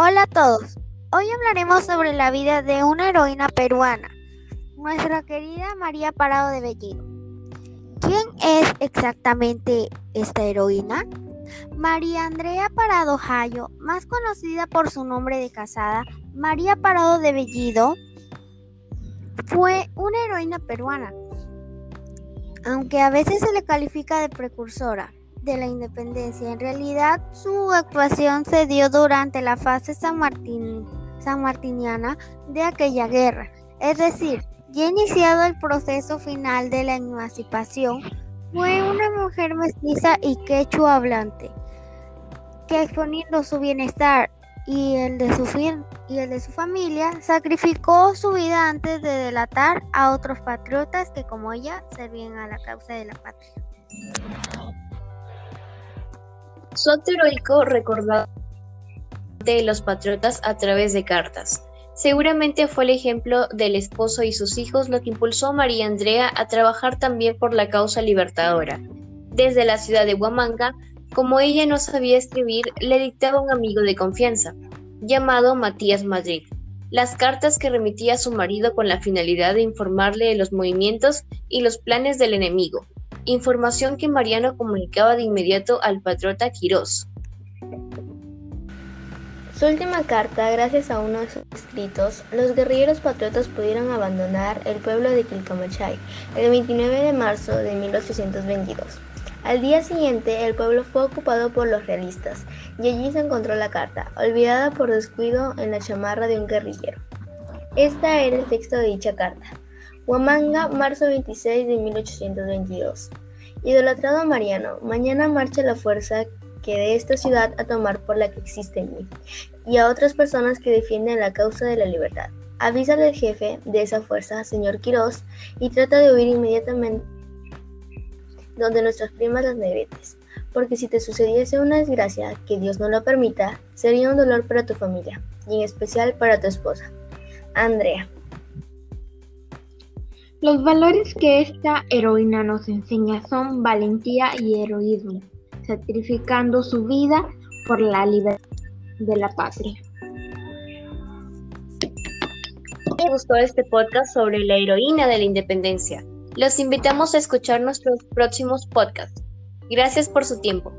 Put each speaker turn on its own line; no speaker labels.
Hola a todos. Hoy hablaremos sobre la vida de una heroína peruana, nuestra querida María Parado de Bellido. ¿Quién es exactamente esta heroína? María Andrea Parado Jayo, más conocida por su nombre de casada, María Parado de Bellido, fue una heroína peruana, aunque a veces se le califica de precursora de la independencia. En realidad, su actuación se dio durante la fase san, martiniana de aquella guerra. Es decir, ya iniciado el proceso final de la emancipación, fue una mujer mestiza y quechua hablante, que exponiendo su bienestar y el, de su y el de su familia, sacrificó su vida antes de delatar a otros patriotas que como ella servían a la causa de la patria.
Su heroico recordado de los patriotas a través de cartas. Seguramente fue el ejemplo del esposo y sus hijos lo que impulsó a María Andrea a trabajar también por la causa libertadora. Desde la ciudad de Huamanga, como ella no sabía escribir, le dictaba un amigo de confianza, llamado Matías Madrid, las cartas que remitía a su marido con la finalidad de informarle de los movimientos y los planes del enemigo, información que Mariano comunicaba de inmediato al patriota Quirós.
Su última carta, gracias a uno de escritos, los guerrilleros patriotas pudieron abandonar el pueblo de Quilcamachay el 29 de marzo de 1822. Al día siguiente, el pueblo fue ocupado por los realistas y allí se encontró la carta, olvidada por descuido en la chamarra de un guerrillero. Esta era el texto de dicha carta. Huamanga, marzo 26 de 1822. Idolatrado Mariano, mañana marcha la fuerza que de esta ciudad a tomar por la que existe en mí, y a otras personas que defienden la causa de la libertad. Avisa al jefe de esa fuerza, señor Quirós, y trata de huir inmediatamente donde nuestras primas las negretes, porque si te sucediese una desgracia, que Dios no lo permita, sería un dolor para tu familia, y en especial para tu esposa. Andrea.
Los valores que esta heroína nos enseña son valentía y heroísmo, sacrificando su vida por la libertad de la patria.
Me gustó este podcast sobre la heroína de la independencia. Los invitamos a escuchar nuestros próximos podcasts. Gracias por su tiempo.